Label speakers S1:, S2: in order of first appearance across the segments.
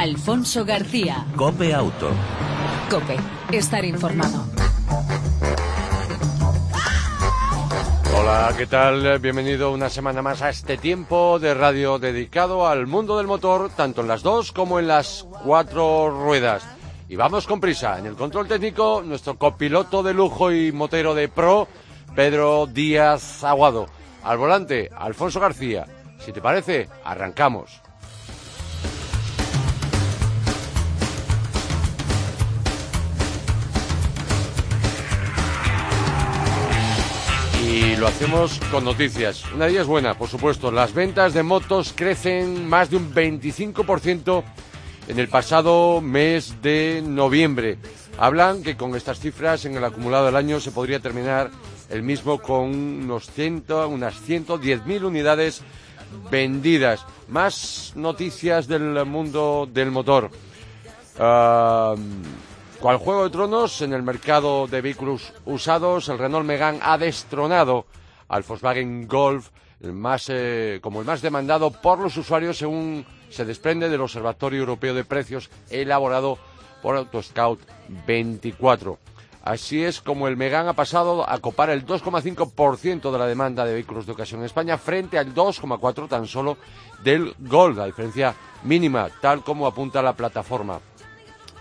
S1: Alfonso García.
S2: Cope Auto.
S1: Cope, estar informado.
S3: Hola, ¿qué tal? Bienvenido una semana más a este tiempo de radio dedicado al mundo del motor, tanto en las dos como en las cuatro ruedas. Y vamos con prisa. En el control técnico, nuestro copiloto de lujo y motero de pro, Pedro Díaz Aguado. Al volante, Alfonso García. Si te parece, arrancamos. Y lo hacemos con noticias. Una de ellas buena, por supuesto. Las ventas de motos crecen más de un 25% en el pasado mes de noviembre. Hablan que con estas cifras en el acumulado del año se podría terminar el mismo con unos 100, unas 110.000 unidades vendidas. Más noticias del mundo del motor. Uh, Cual Juego de Tronos, en el mercado de vehículos usados, el Renault Megane ha destronado al Volkswagen Golf el más, eh, como el más demandado por los usuarios según se desprende del Observatorio Europeo de Precios elaborado por Autoscout 24. Así es como el Megane ha pasado a copar el 2,5% de la demanda de vehículos de ocasión en España frente al 2,4% tan solo del Golf, la diferencia mínima, tal como apunta la plataforma.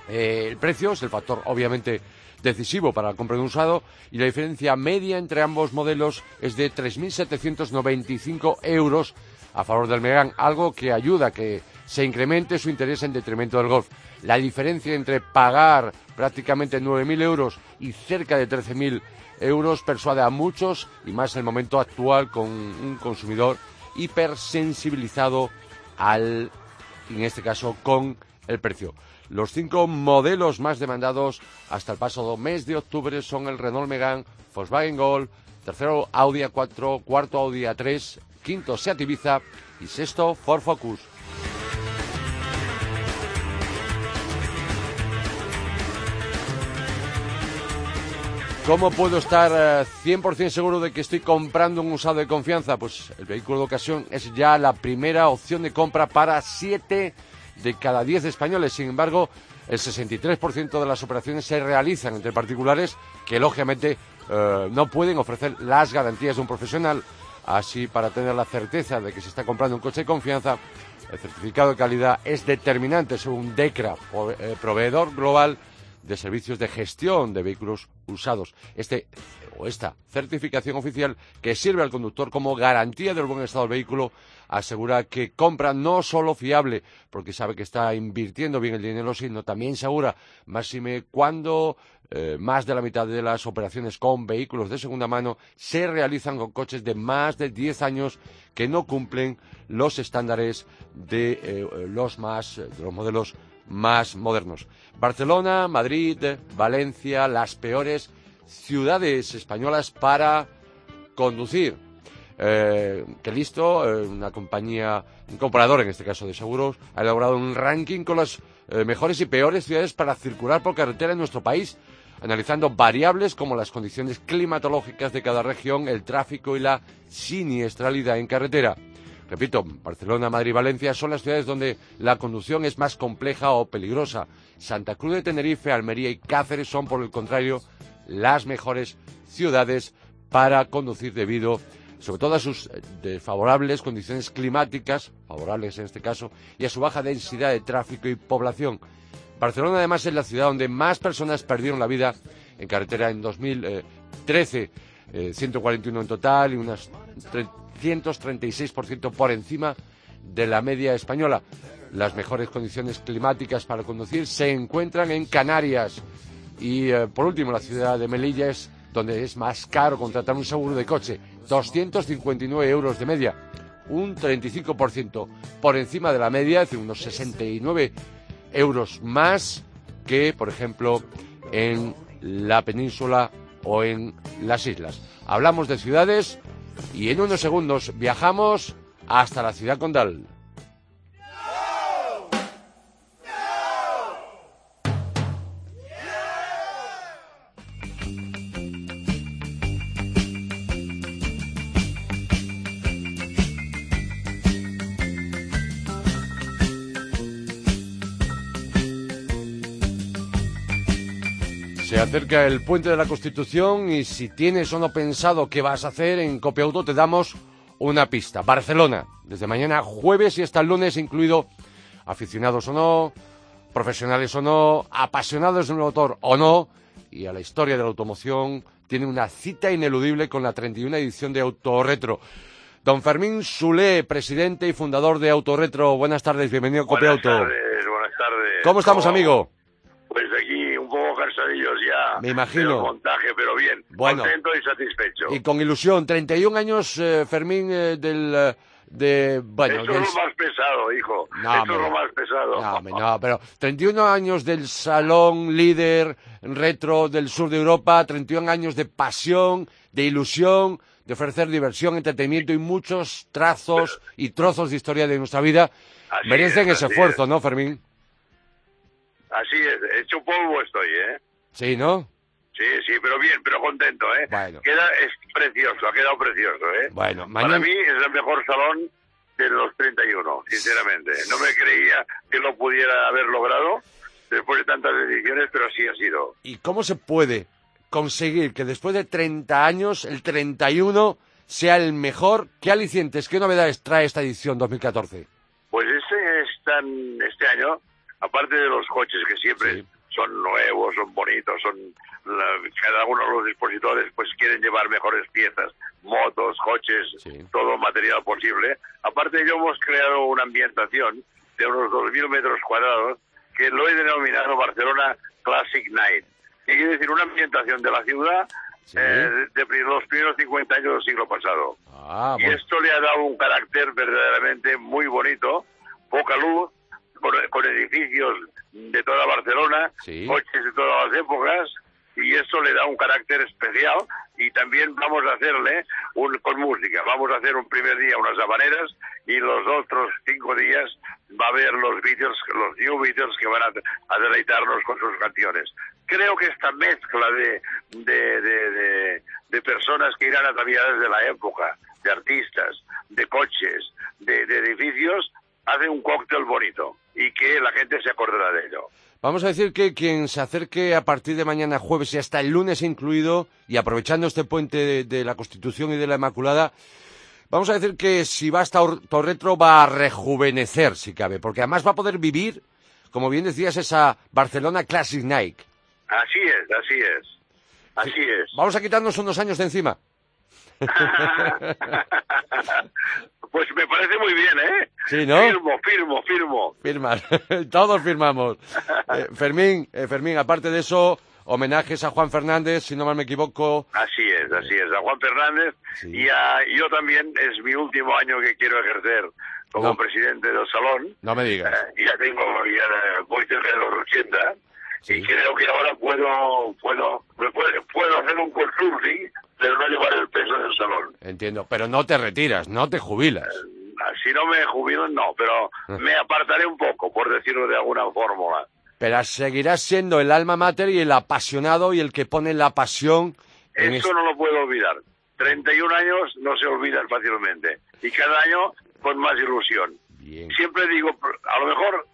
S3: Eh, el precio es el factor obviamente decisivo para la compra de un usado y la diferencia media entre ambos modelos es de 3.795 euros a favor del Megane, algo que ayuda a que se incremente su interés en detrimento del Golf. La diferencia entre pagar prácticamente 9.000 euros y cerca de 13.000 euros persuade a muchos y más en el momento actual con un consumidor hipersensibilizado al, en este caso, con el precio. Los cinco modelos más demandados hasta el pasado mes de octubre son el Renault Megane, Volkswagen Golf, tercero Audi A4, cuarto Audi A3, quinto Seat Ibiza y sexto Ford Focus. ¿Cómo puedo estar 100% eh, seguro de que estoy comprando un usado de confianza? Pues el vehículo de ocasión es ya la primera opción de compra para siete de cada 10 españoles. Sin embargo, el 63% de las operaciones se realizan entre particulares que, lógicamente, eh, no pueden ofrecer las garantías de un profesional. Así, para tener la certeza de que se está comprando un coche de confianza, el certificado de calidad es determinante según DECRA, eh, proveedor global de servicios de gestión de vehículos usados. Este o esta certificación oficial que sirve al conductor como garantía del buen estado del vehículo asegura que compra no solo fiable, porque sabe que está invirtiendo bien el dinero, sino también segura, máxime cuando eh, más de la mitad de las operaciones con vehículos de segunda mano se realizan con coches de más de 10 años que no cumplen los estándares de eh, los más de los modelos más modernos. Barcelona, Madrid, Valencia, las peores ciudades españolas para conducir. Eh, que listo, eh, una compañía, un comprador en este caso de seguros, ha elaborado un ranking con las eh, mejores y peores ciudades para circular por carretera en nuestro país, analizando variables como las condiciones climatológicas de cada región, el tráfico y la siniestralidad en carretera. Repito, Barcelona, Madrid y Valencia son las ciudades donde la conducción es más compleja o peligrosa. Santa Cruz de Tenerife, Almería y Cáceres son, por el contrario, las mejores ciudades para conducir debido sobre todo a sus eh, desfavorables condiciones climáticas, favorables en este caso, y a su baja densidad de tráfico y población. Barcelona además es la ciudad donde más personas perdieron la vida en carretera en 2013, 141 eh, en total y unas 336% por encima de la media española. Las mejores condiciones climáticas para conducir se encuentran en Canarias. Y eh, por último, la ciudad de Melilla es donde es más caro contratar un seguro de coche. 259 euros de media, un 35% por encima de la media, es decir, unos 69 euros más que, por ejemplo, en la península o en las islas. Hablamos de ciudades y en unos segundos viajamos hasta la ciudad condal. Acerca el puente de la Constitución y si tienes o no pensado qué vas a hacer en Copiauto te damos una pista. Barcelona, desde mañana jueves y hasta el lunes incluido aficionados o no, profesionales o no, apasionados del motor o no, y a la historia de la automoción tiene una cita ineludible con la 31 edición de Autorretro. Don Fermín Sulé, presidente y fundador de Autorretro. Buenas tardes, bienvenido a Copiauto.
S2: Buenas tardes, buenas tardes.
S3: ¿Cómo estamos, amigo?
S2: Pues aquí un poco cansadillos ya.
S3: Me imagino.
S2: Del montaje, pero bien.
S3: Bueno.
S2: Contento y satisfecho.
S3: Y con ilusión. 31 años, eh, Fermín, eh, del... eh, de, bueno,
S2: Esto
S3: del-
S2: es lo más pesado, hijo.
S3: No,
S2: Esto es lo más pesado.
S3: No, no, pero 31 años del salón líder retro del sur de Europa, 31 años de pasión, de ilusión, de ofrecer diversión, entretenimiento y muchos trazos y trozos de historia de nuestra vida.
S2: Así
S3: Merecen
S2: es,
S3: ese esfuerzo,
S2: es.
S3: ¿no, Fermín?
S2: Así es, hecho polvo estoy, ¿eh?
S3: Sí, ¿no?
S2: Sí, sí, pero bien, pero contento, ¿eh?
S3: Bueno.
S2: Queda, es precioso, ha quedado precioso, ¿eh?
S3: Bueno,
S2: Para mí es el mejor salón de los 31, sinceramente. No me creía que lo pudiera haber logrado después de tantas ediciones, pero así ha sido.
S3: ¿Y cómo se puede conseguir que después de 30 años, el 31 sea el mejor? ¿Qué alicientes, qué novedades trae esta edición 2014?
S2: Pues este, es tan- este año, aparte de los coches que siempre
S3: Sí.
S2: son nuevos, son bonitos, son la- cada uno de los dispositores pues quieren llevar mejores piezas, motos, coches,
S3: Sí.
S2: todo material posible. Aparte de ello hemos creado una ambientación de unos 2.000 metros cuadrados que lo he denominado Barcelona Classic Night. Que quiere decir una ambientación de la ciudad
S3: Sí.
S2: eh, de, de los primeros 50 años del siglo pasado.
S3: Ah,
S2: Y
S3: bueno.
S2: esto le ha dado un carácter verdaderamente muy bonito, poca luz, con, con edificios de toda Barcelona,
S3: Sí.
S2: coches de todas las épocas, y esto le da un carácter especial. Y también vamos a hacerle un, con música. Vamos a hacer un primer día unas habaneras y los otros cinco días va a haber los Beatles, los New Beatles que van a, a deleitarnos con sus canciones. Creo que esta mezcla de, de, de, de- de personas que irán ataviadas de la época, de artistas, de coches, de, de edificios, hace un cóctel bonito y que la gente se acordará de ello.
S3: Vamos a decir que quien se acerque a partir de mañana jueves y hasta el lunes incluido, y aprovechando este puente de, de la Constitución y de la Inmaculada, vamos a decir que si va hasta Or- Torretro va a rejuvenecer, si cabe, porque además va a poder vivir, como bien decías, esa Barcelona Classic Night.
S2: Así es, así es. Así es.
S3: Vamos a quitarnos unos años de encima.
S2: pues me parece muy bien, ¿eh?
S3: Sí, ¿no?
S2: Firmo, firmo, firmo.
S3: Firman, todos firmamos. Eh, Fermín, eh, Fermín, aparte de eso, homenajes a Juan Fernández, si no mal me equivoco.
S2: Así es, así es. A Juan Fernández
S3: Sí.
S2: y a, yo también es mi último año que quiero ejercer como
S3: No.
S2: presidente del salón.
S3: No me digas.
S2: Eh, ya tengo, ya voy cerca de los 80
S3: Sí.
S2: y creo que ahora puedo, puedo, me puedo, puedo hacer un consulting, pero no llevar el peso del salón.
S3: Entiendo, pero no te retiras, no te jubilas.
S2: Si no me jubilo, no, pero
S3: Ah.
S2: me apartaré un poco, por decirlo de alguna fórmula.
S3: Pero seguirás siendo el alma mater y el apasionado y el que pone la pasión en
S2: Eso
S3: es-
S2: no lo puedo olvidar. 31 años no se olvidan fácilmente. Y cada año con más ilusión.
S3: Bien.
S2: Siempre digo, a lo mejor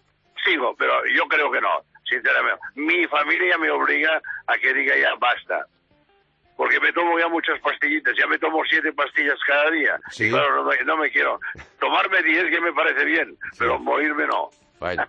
S2: sigo, pero yo creo que no, sinceramente. Mi familia me obliga a que diga ya basta. Porque me tomo ya muchas pastillitas, ya me tomo siete pastillas cada día.
S3: Sí.
S2: Y claro, no me, no me quiero. Tomarme 10 que me parece bien, pero morirme no.
S3: Bueno.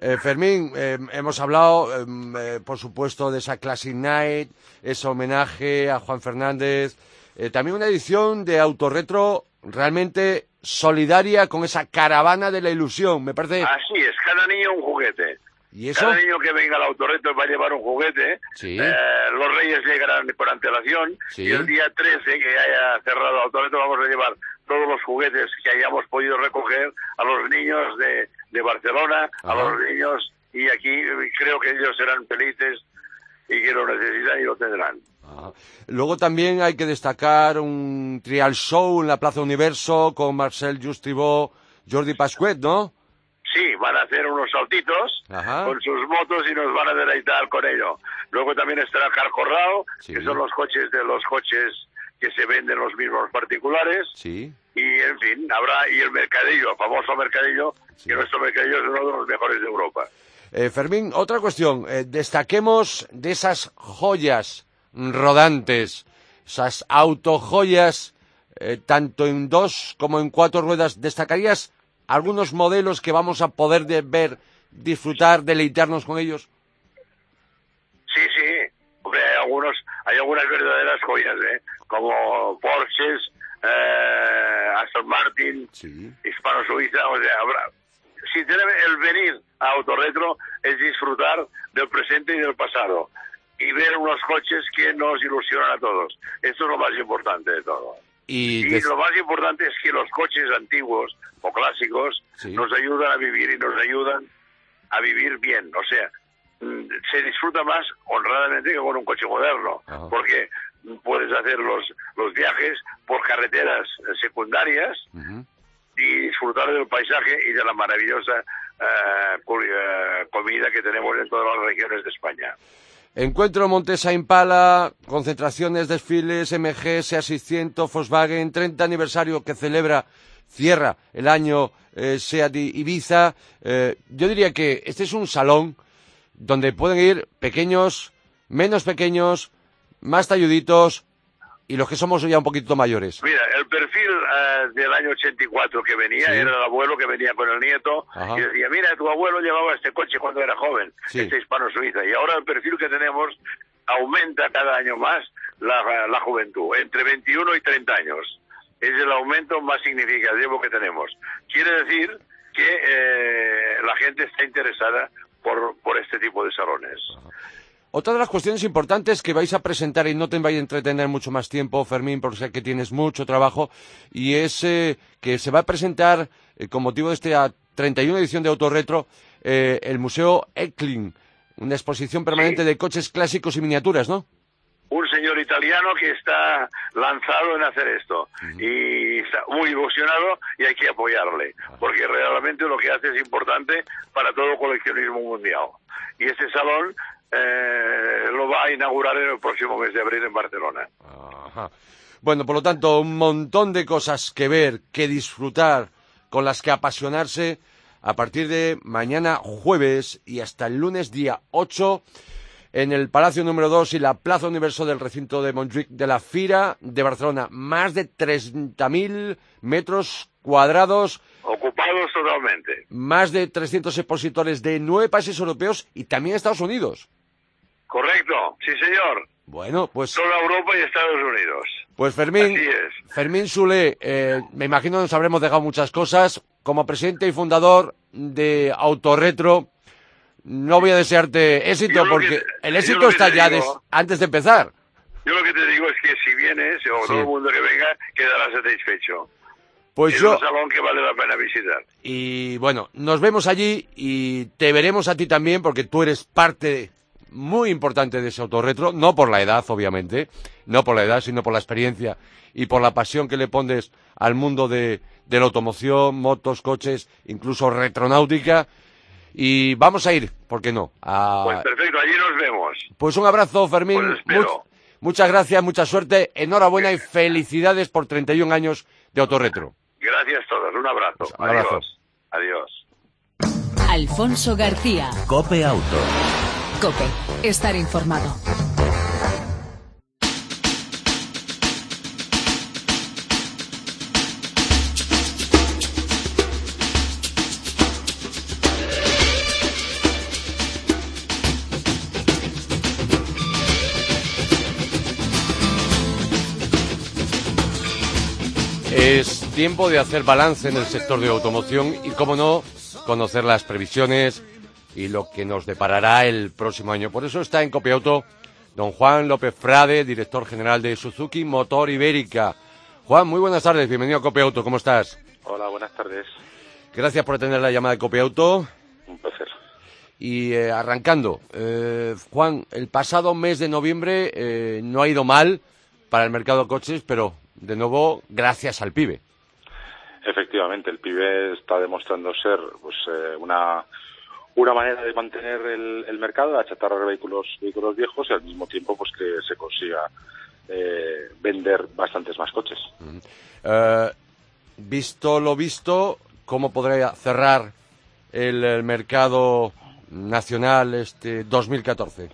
S3: Eh, Fermín, eh, hemos hablado, eh, eh, por supuesto, de esa Classic Night, ese homenaje a Juan Fernández, eh, también una edición de Autorretro realmente solidaria con esa caravana de la ilusión, me parece.
S2: Así es, cada niño un juguete.
S3: ¿Y eso?
S2: Cada niño que venga al autorreto va a llevar un juguete.
S3: Sí.
S2: Eh, los reyes llegarán por antelación.
S3: Sí.
S2: Y el día 13 que haya cerrado el autorreto vamos a llevar todos los juguetes que hayamos podido recoger a los niños de, de Barcelona, a los niños. Y aquí eh, creo que ellos serán felices y que lo necesitan y lo tendrán.
S3: Luego también hay que destacar un trial show en la Plaza Universo con Marcel Justribó, Jordi Pascuet, ¿no?
S2: Sí, van a hacer unos saltitos
S3: Ajá.
S2: con sus motos y nos van a deleitar con ello. Luego también estará Carcorrao,
S3: Sí.
S2: que son los coches de los coches que se venden los mismos particulares.
S3: Sí.
S2: Y en fin, habrá y el mercadillo, el famoso mercadillo,
S3: Sí.
S2: que nuestro mercadillo es uno de los mejores de Europa.
S3: Eh, Fermín, otra cuestión. Eh, destaquemos de esas joyas rodantes, esas autojoyas, eh, tanto en dos como en cuatro ruedas. ¿Destacarías algunos modelos que vamos a poder de ver, disfrutar, deleitarnos con ellos?
S2: Sí, sí. Hombre, hay, algunos, hay algunas verdaderas joyas, ¿eh? Como Porsches, eh, Aston Martin,
S3: Sí.
S2: Hispano-Suiza, o sea, habrá... Sinceramente, el venir a Autorretro es disfrutar del presente y del pasado y ver unos coches que nos ilusionan a todos. Esto es lo más importante de todo.
S3: Y,
S2: Y
S3: des-
S2: lo más importante es que los coches antiguos o clásicos
S3: Sí.
S2: nos ayudan a vivir y nos ayudan a vivir bien. O sea, mm, se disfruta más honradamente que con un coche moderno,
S3: Ajá.
S2: porque puedes hacer los, los viajes por carreteras secundarias y disfrutar del paisaje y de la maravillosa eh, comida que tenemos en todas las regiones de España.
S3: Encuentro Montesa Impala, concentraciones, desfiles, MG, SEA 600, Volkswagen, 30 aniversario que celebra, cierra el año eh, Ibiza. Eh, yo diría que este es un salón donde pueden ir pequeños, menos pequeños, más talluditos y los que somos ya un poquito mayores.
S2: Mira, el perfil eh, del año 84 que venía
S3: Sí.
S2: era el abuelo que venía con el nieto
S3: Ajá.
S2: y decía, mira, tu abuelo llevaba este coche cuando era joven,
S3: Sí.
S2: este hispano-suiza. Y ahora el perfil que tenemos aumenta cada año más la, la juventud, entre 21 y 30 años. Es el aumento más significativo que tenemos. Quiere decir que eh, la gente está interesada por, por este tipo de salones.
S3: Otra de las cuestiones importantes que vais a presentar, y no te vais a entretener mucho más tiempo, Fermín, porque sé que tienes mucho trabajo, y es eh, que se va a presentar, eh, con motivo de esta 31 edición de Autorretro, eh, el Museo Eckling, una exposición permanente
S2: Sí.
S3: de coches clásicos y miniaturas, ¿no?
S2: un señor italiano que está lanzado en hacer esto y está muy ilusionado y hay que apoyarle porque realmente lo que hace es importante para todo coleccionismo mundial y este salón eh, lo va a inaugurar en el próximo mes de abril en Barcelona
S3: Ajá. Bueno, por lo tanto, un montón de cosas que ver, que disfrutar, con las que apasionarse a partir de mañana jueves y hasta el lunes día 8 en el Palacio número 2 y la Plaza Universo del recinto de Montjuic de la Fira de Barcelona. Más de 30.000 metros cuadrados,
S2: ocupados totalmente
S3: más de 300 expositores de nueve países europeos y también Estados Unidos.
S2: Correcto sí señor
S3: Bueno, pues,
S2: toda Europa y Estados Unidos
S3: pues Fermín,
S2: así es
S3: Fermín Sule, eh, me imagino nos habremos dejado muchas cosas. Como presidente y fundador de Autorretro, no voy a desearte éxito porque
S2: que-
S3: el éxito está ya
S2: digo-
S3: des- antes de empezar.
S2: yo lo que te digo es que si vienes o
S3: Sí.
S2: todo el mundo que venga quedará satisfecho
S3: Pues
S2: es
S3: yo,
S2: un salón que vale la pena visitar
S3: y bueno, nos vemos allí y te veremos a ti también porque tú eres parte muy importante de ese autorretro, no por la edad, obviamente, no por la edad, sino por la experiencia y por la pasión que le pones al mundo de, de la automoción, motos, coches, incluso retronáutica. Y vamos a ir, ¿por qué no? A-
S2: Pues perfecto, allí nos vemos.
S3: Pues un abrazo, Fermín.
S2: Pues.
S3: Much- muchas gracias, mucha suerte, enhorabuena y felicidades por 31 años de Autorretro.
S2: Gracias a todos, un abrazo.
S3: Pues, un abrazo.
S2: Adiós. Adiós.
S1: Alfonso García.
S4: Cope Auto.
S1: Estar informado.
S3: Es tiempo de hacer balance en el sector de automoción y, como no, conocer las previsiones y lo que nos deparará el próximo año. Por eso está en Copiauto don Juan López Frade, director general de Suzuki Motor Ibérica. Juan, muy buenas tardes, bienvenido a Copiauto, ¿cómo estás?
S5: Hola, buenas tardes.
S3: Gracias por atender la llamada de Copiauto.
S5: Un placer.
S3: Y eh, arrancando, eh, Juan, el pasado mes de noviembre eh, no ha ido mal para el mercado de coches, pero de nuevo gracias al pibe.
S5: Efectivamente, el pibe está demostrando ser pues eh, una una manera de mantener el, el mercado, de achatarrar vehículos vehículos viejos y al mismo tiempo pues que se consiga eh, vender bastantes más coches.
S3: Eh, visto lo visto, ¿cómo podría cerrar el, el mercado nacional este 2014?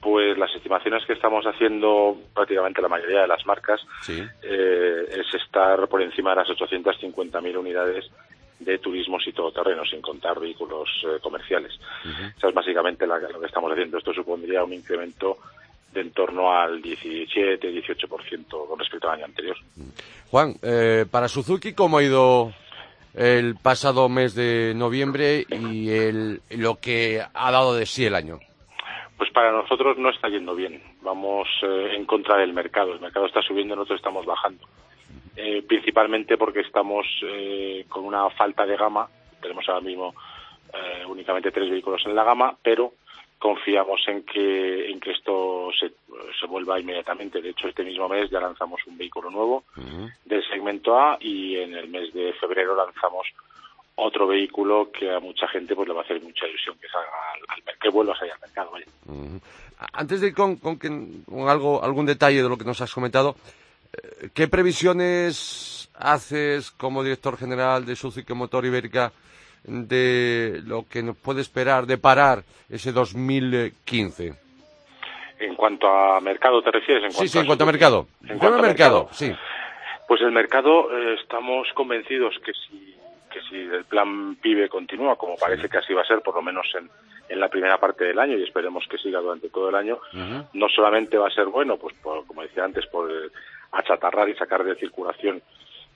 S5: Pues las estimaciones que estamos haciendo prácticamente la mayoría de las marcas eh, es estar por encima de las 850.000 unidades de turismos y todoterreno, sin contar vehículos eh, comerciales. Eso es básicamente lo que estamos haciendo. Esto supondría un incremento de en torno al 17-18% con respecto al año anterior.
S3: Juan, eh, para Suzuki, ¿cómo ha ido el pasado mes de noviembre y el, lo que ha dado de sí el año?
S5: Pues para nosotros no está yendo bien. Vamos eh, en contra del mercado. El mercado está subiendo, nosotros estamos bajando. Eh, principalmente porque estamos eh, con una falta de gama. Tenemos ahora mismo únicamente tres vehículos en la gama, pero confiamos en que, en que esto se, se vuelva inmediatamente. De hecho, este mismo mes ya lanzamos un vehículo nuevo del segmento A y en el mes de febrero lanzamos otro vehículo que a mucha gente pues le va a hacer mucha ilusión que salga al, mercado, que vuelva a salir al mercado.
S3: Antes de ir con, con, con, algo, algún detalle de lo que nos has comentado, eh, ¿qué previsiones haces como director general de Suzuki Motor Ibérica de lo que nos puede esperar de parar ese 2015?
S5: En cuanto a mercado, ¿te refieres? En
S3: sí, sí, en cuanto a mercado. En cuanto a mercado, sí.
S5: Pues el mercado eh, estamos convencidos que si que si el plan PIBE continúa, como parece que así va a ser, por lo menos en, en la primera parte del año, y esperemos que siga durante todo el año, no solamente va a ser bueno, pues como decía antes, por achatarrar y sacar de circulación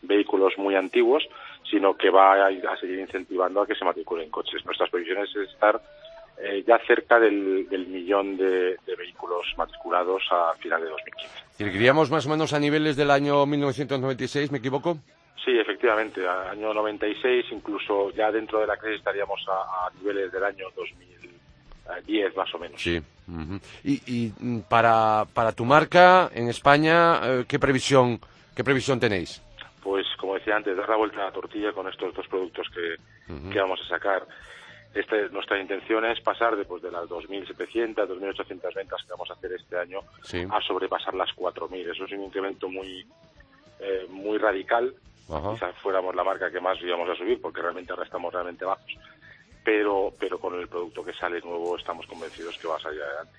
S5: vehículos muy antiguos, sino que va a, seguir incentivando a que se matriculen coches. Nuestras previsiones es estar eh, ya cerca del, millón de, vehículos matriculados a final de 2015.
S3: ¿Iríamos más o menos a niveles del año 1996, me equivoco?
S5: Sí, efectivamente, año 96, incluso ya dentro de la crisis estaríamos a, niveles del año 2010 más o menos.
S3: Sí. y, mm, para, para tu marca en España, eh, ¿qué previsión, qué previsión tenéis?
S5: Pues como decía antes, dar la vuelta a la tortilla con estos dos productos que, que vamos a sacar. Este, nuestra intención es pasar después de las 2.700, 2.800 ventas que vamos a hacer este año a sobrepasar las 4.000. Eso es un incremento muy, eh, muy radical Quizás fuéramos la marca que más íbamos a subir porque realmente ahora estamos realmente bajos. Pero, pero con el producto que sale nuevo estamos convencidos que va a salir adelante.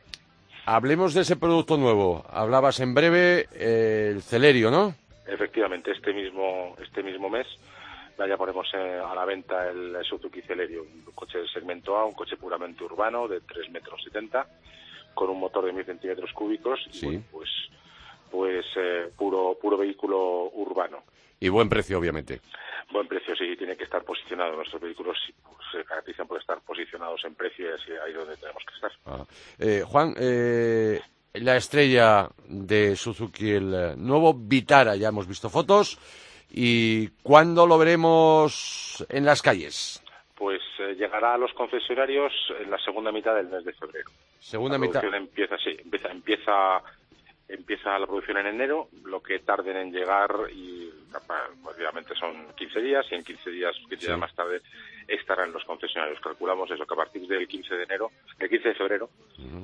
S3: Hablemos de ese producto nuevo. Hablabas en breve eh, el Celerio, ¿no?
S5: Efectivamente, este mismo, este mismo mes ya ponemos eh, a la venta el Suzuki Celerio, un coche del segmento A, un coche puramente urbano de 3 metros 70, con un motor de 1000 centímetros cúbicos y pues, pues eh, puro, puro vehículo urbano.
S3: Y buen precio, obviamente.
S5: Buen precio, sí, tiene que estar posicionado. Nuestros vehículos se caracterizan por estar posicionados en precio y así ahí es donde tenemos que estar.
S3: Ah. Eh, Juan, eh, la estrella de Suzuki, el eh, nuevo Vitara, ya hemos visto fotos. ¿Y cuándo lo veremos en las calles?
S5: Pues llegará a los concesionarios en la segunda mitad del mes de febrero.
S3: Segunda la mitad.
S5: Empieza, sí, empieza, empieza empieza la producción en enero, lo que tarden en llegar y obviamente son 15 días y en 15 días, 15 días más tarde estarán los concesionarios. Calculamos eso, que a partir del 15 de enero, el 15 de febrero,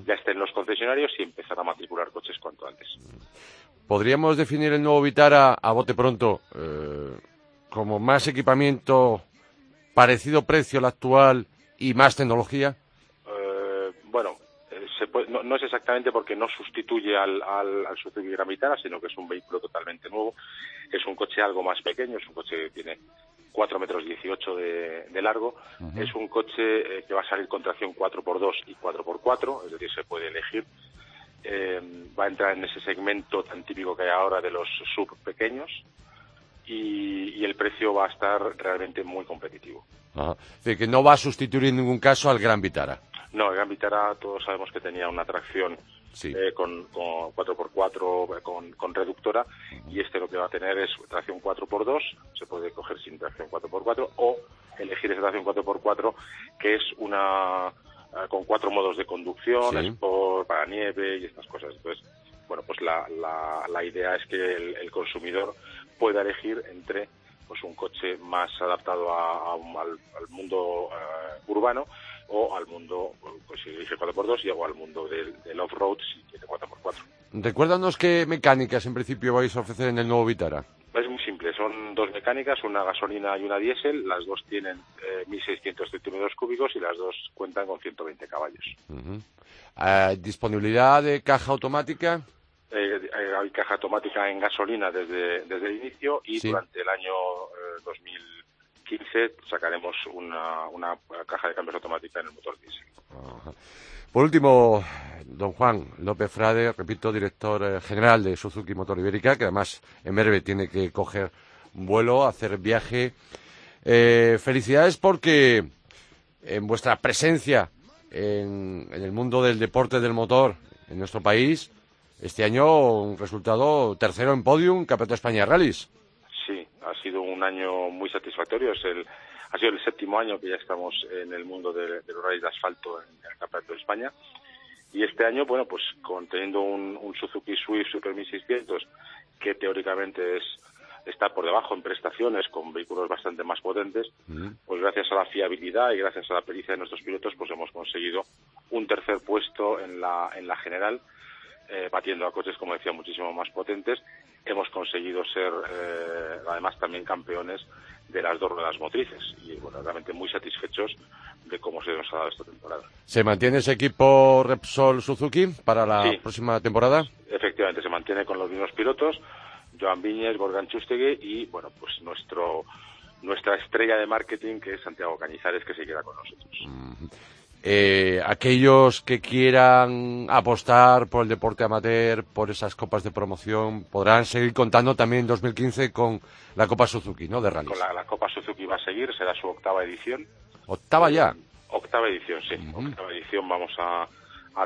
S5: ya estén los concesionarios y empezar a matricular coches cuanto antes.
S3: ¿Podríamos definir el nuevo Vitara a bote pronto eh, como más equipamiento, parecido precio al actual y más tecnología?
S5: No, es exactamente porque no sustituye al, al, al Suzuki Gran Vitara, sino que es un vehículo totalmente nuevo. Es un coche algo más pequeño, es un coche que tiene 4 metros 18 de, largo. Es un coche eh, que va a salir con tracción 4x2 y 4x4, es decir, se puede elegir. Eh, va a entrar en ese segmento tan típico que hay ahora de los sub pequeños y, y el precio va a estar realmente muy competitivo.
S3: Es decir, que no va a sustituir en ningún caso al Gran Vitara.
S5: No, Vitara todos sabemos que tenía una tracción eh, con, con, 4x4 con, con reductora y este lo que va a tener es tracción 4x2, se puede coger sin tracción 4x4 o elegir esa tracción 4x4 que es una eh, con cuatro modos de conducción, sport, para nieve y estas cosas. Entonces, bueno, pues la, la, idea es que el, consumidor pueda elegir entre pues un coche más adaptado al, mundo eh, urbano o al mundo, pues si elige 4x2 y hago al mundo del, off-road si tiene 4x4.
S3: Recuérdanos qué mecánicas en principio vais a ofrecer en el nuevo Vitara.
S5: Es muy simple, son dos mecánicas, una gasolina y una diésel, las dos tienen 1.600 centímetros cúbicos y las dos cuentan con 120 caballos.
S3: ¿Disponibilidad de caja automática?
S5: hay caja automática en gasolina desde, desde el inicio y durante el año 2015 sacaremos una, una caja de cambios automática en el motor diésel.
S3: Por último, don Juan López Frade, repito, director eh, general de Suzuki Motor Ibérica, que además en breve tiene que coger vuelo, hacer viaje. Eh, felicidades porque en vuestra presencia en, el mundo del deporte del motor en nuestro país, este año un resultado tercero en podium, Campeonato de España Rallys.
S5: Sí, ha sido un año muy satisfactorio. Es el, ha sido el séptimo año que ya estamos en el mundo de, los rallies de asfalto en el Campeonato de España. Y este año, bueno, pues teniendo un, Suzuki Swift Super 1600, que teóricamente es está por debajo en prestaciones con vehículos bastante más potentes, pues gracias a la fiabilidad y gracias a la pericia de nuestros pilotos, pues hemos conseguido un tercer puesto en la, en la general, eh, batiendo a coches, como decía, muchísimo más potentes. Hemos conseguido ser, eh, además, también campeones de las dos ruedas motrices y bueno, realmente muy satisfechos de cómo se nos ha dado esta temporada.
S3: ¿Se mantiene ese equipo Repsol Suzuki para la próxima temporada?
S5: Efectivamente, se mantiene con los mismos pilotos, Joan Viñez, Gorgan Chustegui y bueno, pues nuestro nuestra estrella de marketing que es Santiago Cañizares que se queda con nosotros.
S3: Eh, aquellos que quieran apostar por el deporte amateur, por esas copas de promoción, podrán seguir contando también en 2015 con la Copa Suzuki, ¿no? De rally.
S5: Con la, Copa Suzuki va a seguir, será su octava edición.
S3: ¿Octava ya?
S5: Octava edición, sí. Octava edición vamos a,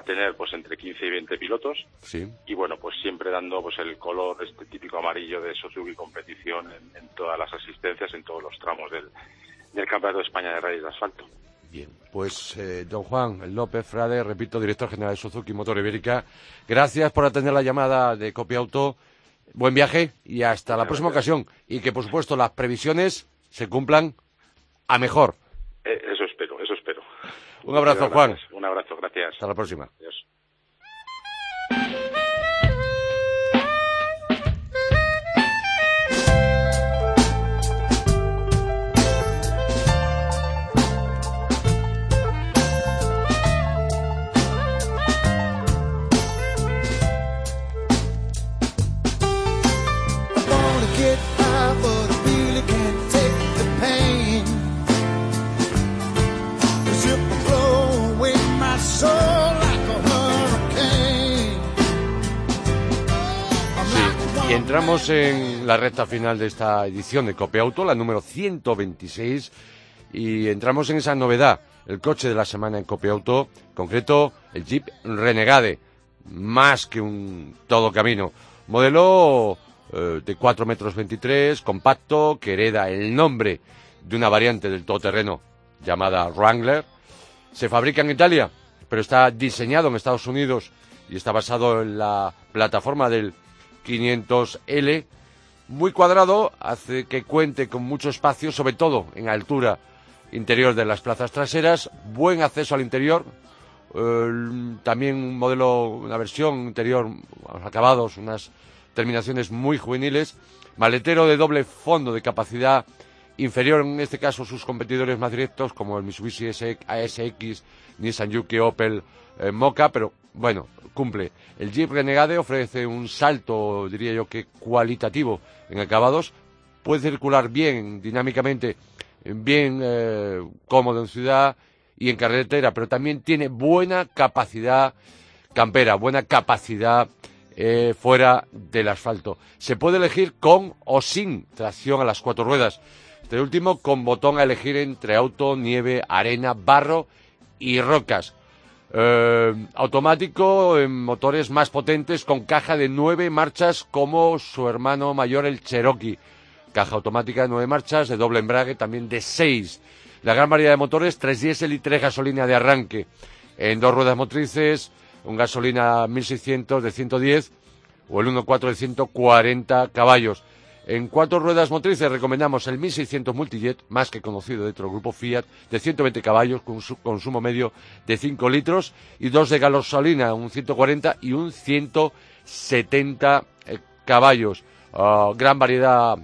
S5: tener pues entre 15 y 20 pilotos.
S3: Sí.
S5: Y bueno, pues siempre dando pues el color este típico amarillo de Suzuki competición en, todas las asistencias, en todos los tramos del, del Campeonato de España de Rallys de Asfalto.
S3: Bien, pues eh, don Juan López Frade, repito, director general de Suzuki Motor Ibérica, gracias por atender la llamada de Copia Auto. Buen viaje y hasta la próxima ocasión. Y que, por supuesto, las previsiones se cumplan a mejor.
S5: Eh, eso espero, eso espero.
S3: Un abrazo, Juan.
S5: Un abrazo, gracias.
S3: Hasta la próxima.
S5: Adiós.
S3: Entramos en la recta final de esta edición de Copia Auto, la número 126, y entramos en esa novedad, el coche de la semana en Copia Auto, concreto el Jeep Renegade, más que un todo camino, modelo eh, de 4 metros 23, compacto, que hereda el nombre de una variante del todoterreno llamada Wrangler, se fabrica en Italia, pero está diseñado en Estados Unidos y está basado en la plataforma del 500L, muy cuadrado, hace que cuente con mucho espacio, sobre todo en altura interior de las plazas traseras, buen acceso al interior, también un modelo, una versión interior, acabados, unas terminaciones muy juveniles, maletero de doble fondo de capacidad inferior, en este caso sus competidores más directos como el Mitsubishi ASX, Nissan Yuki, Opel, eh, pero bueno, cumple. El Jeep Renegade ofrece un salto, diría yo que cualitativo en acabados. Puede circular bien, dinámicamente, bien eh, cómodo en ciudad y en carretera, pero también tiene buena capacidad campera, buena capacidad eh, fuera del asfalto. Se puede elegir con o sin tracción a las cuatro ruedas. Este último con botón a elegir entre auto, nieve, arena, barro y rocas. Eh, automático en motores más potentes con caja de nueve marchas como su hermano mayor el Cherokee. Caja automática de nueve marchas, de doble embrague, también de seis. La gran variedad de motores, tres diésel y tres gasolina de arranque. En dos ruedas motrices, un gasolina 1600 de 110 o el 1.4 de 140 caballos. En cuatro ruedas motrices recomendamos el 1600 Multijet, más que conocido dentro del grupo Fiat, de 120 caballos con su consumo medio de 5 litros y dos de gasolina, un 140 y un 170 eh, caballos. Ah, gran variedad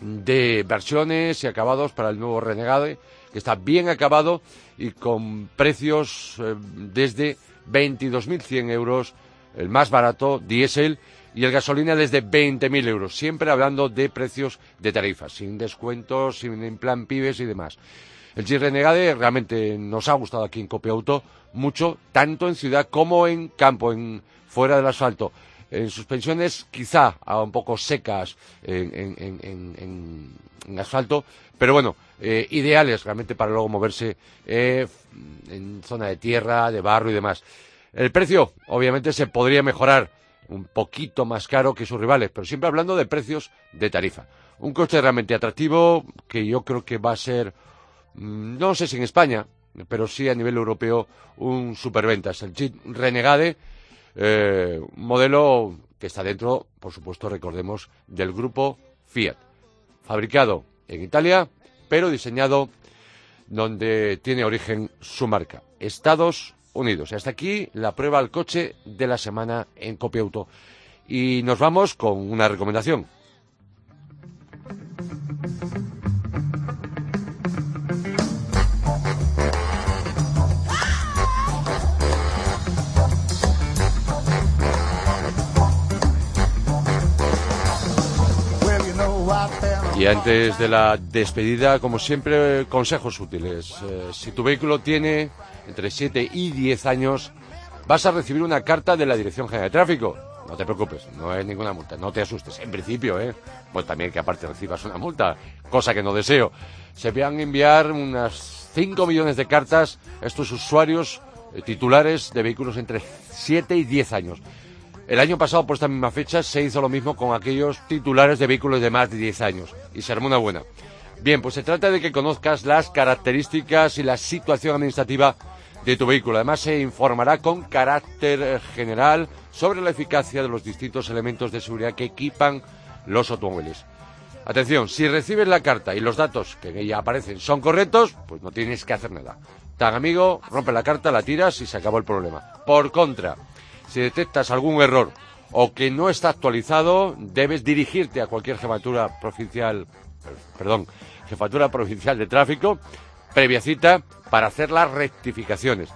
S3: de versiones y acabados para el nuevo Renegade, que está bien acabado y con precios eh, desde 22.100 euros, el más barato, diésel, y el gasolina desde 20.000 euros, siempre hablando de precios de tarifas, sin descuentos, sin plan pibes y demás. El Jeep Renegade realmente nos ha gustado aquí en Copia Auto mucho, tanto en ciudad como en campo, en fuera del asfalto. En suspensiones quizá un poco secas en, asfalto, pero bueno, eh, ideales realmente para luego moverse eh, en zona de tierra, de barro y demás. El precio, obviamente, se podría mejorar un poquito más caro que sus rivales, pero siempre hablando de precios de tarifa. Un coche realmente atractivo que yo creo que va a ser, mm, no sé si en España, pero sí a nivel europeo, un superventas. El Jeep Renegade, eh, un modelo que está dentro, por supuesto, recordemos, del grupo Fiat. Fabricado en Italia, pero diseñado donde tiene origen su marca. Estados Unidos. Hasta aquí la prueba al coche de la semana en Copia Auto. Y nos vamos con una recomendación. Y antes de la despedida, como siempre, consejos útiles. Eh, si tu vehículo tiene entre 7 y 10 años, vas a recibir una carta de la Dirección General de Tráfico. No te preocupes, no es ninguna multa, no te asustes. En principio, ¿eh? Pues también que aparte recibas una multa, cosa que no deseo. Se van a enviar unas 5 millones de cartas a estos usuarios eh, titulares de vehículos entre 7 y 10 años. El año pasado, por esta misma fecha, se hizo lo mismo con aquellos titulares de vehículos de más de 10 años. Y se armó una buena. Bien, pues se trata de que conozcas las características y la situación administrativa de tu vehículo. Además, se informará con carácter general sobre la eficacia de los distintos elementos de seguridad que equipan los automóviles. Atención, si recibes la carta y los datos que en ella aparecen son correctos, pues no tienes que hacer nada. Tan amigo, rompe la carta, la tiras y se acabó el problema. Por contra, si detectas algún error o que no está actualizado, debes dirigirte a cualquier jefatura provincial, perdón, jefatura provincial de tráfico previa cita para hacer las rectificaciones.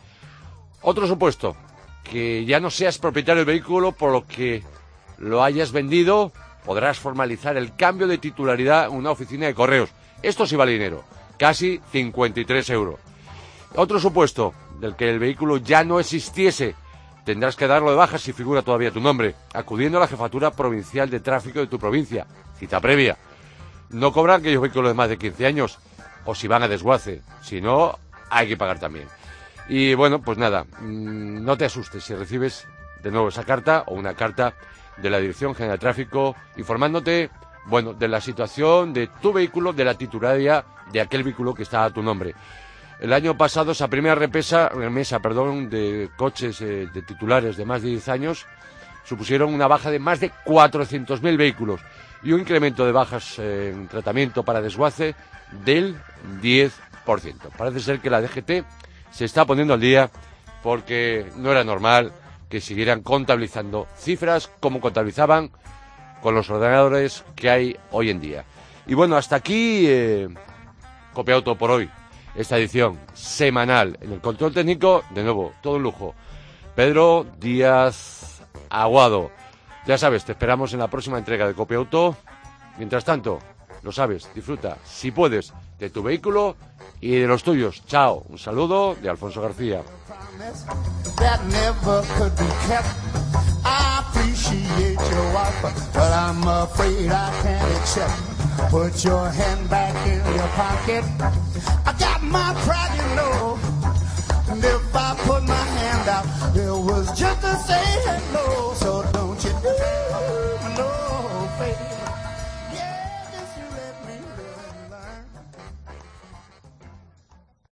S3: Otro supuesto, que ya no seas propietario del vehículo por lo que lo hayas vendido, podrás formalizar el cambio de titularidad en una oficina de correos. Esto sí vale dinero, casi 53 euros. Otro supuesto, del que el vehículo ya no existiese, tendrás que darlo de baja si figura todavía tu nombre, acudiendo a la jefatura provincial de tráfico de tu provincia, cita previa. No cobran aquellos vehículos de más de 15 años, o si van a desguace. Si no, hay que pagar también. Y bueno, pues nada, mm, no te asustes si recibes de nuevo esa carta o una carta de la Dirección General de Tráfico informándote, bueno, de la situación de tu vehículo, de la titularidad de aquel vehículo que está a tu nombre. El año pasado esa primera repesa, remesa perdón, de coches eh, de titulares de más de 10 años supusieron una baja de más de 400.000 vehículos y un incremento de bajas en tratamiento para desguace del 10%. Parece ser que la DGT se está poniendo al día porque no era normal que siguieran contabilizando cifras como contabilizaban con los ordenadores que hay hoy en día. Y bueno, hasta aquí eh, Copia Auto por hoy. Esta edición semanal en el control técnico, de nuevo, todo un lujo. Pedro Díaz Aguado. Ya sabes, te esperamos en la próxima entrega de Copia Auto. Mientras tanto, lo sabes, disfruta, si puedes, de tu vehículo y de los tuyos. Chao, un saludo de Alfonso García.
S6: Put your hand back in your pocket. I got my pride, you know.
S3: And if I put my hand out, it was just to say hello. So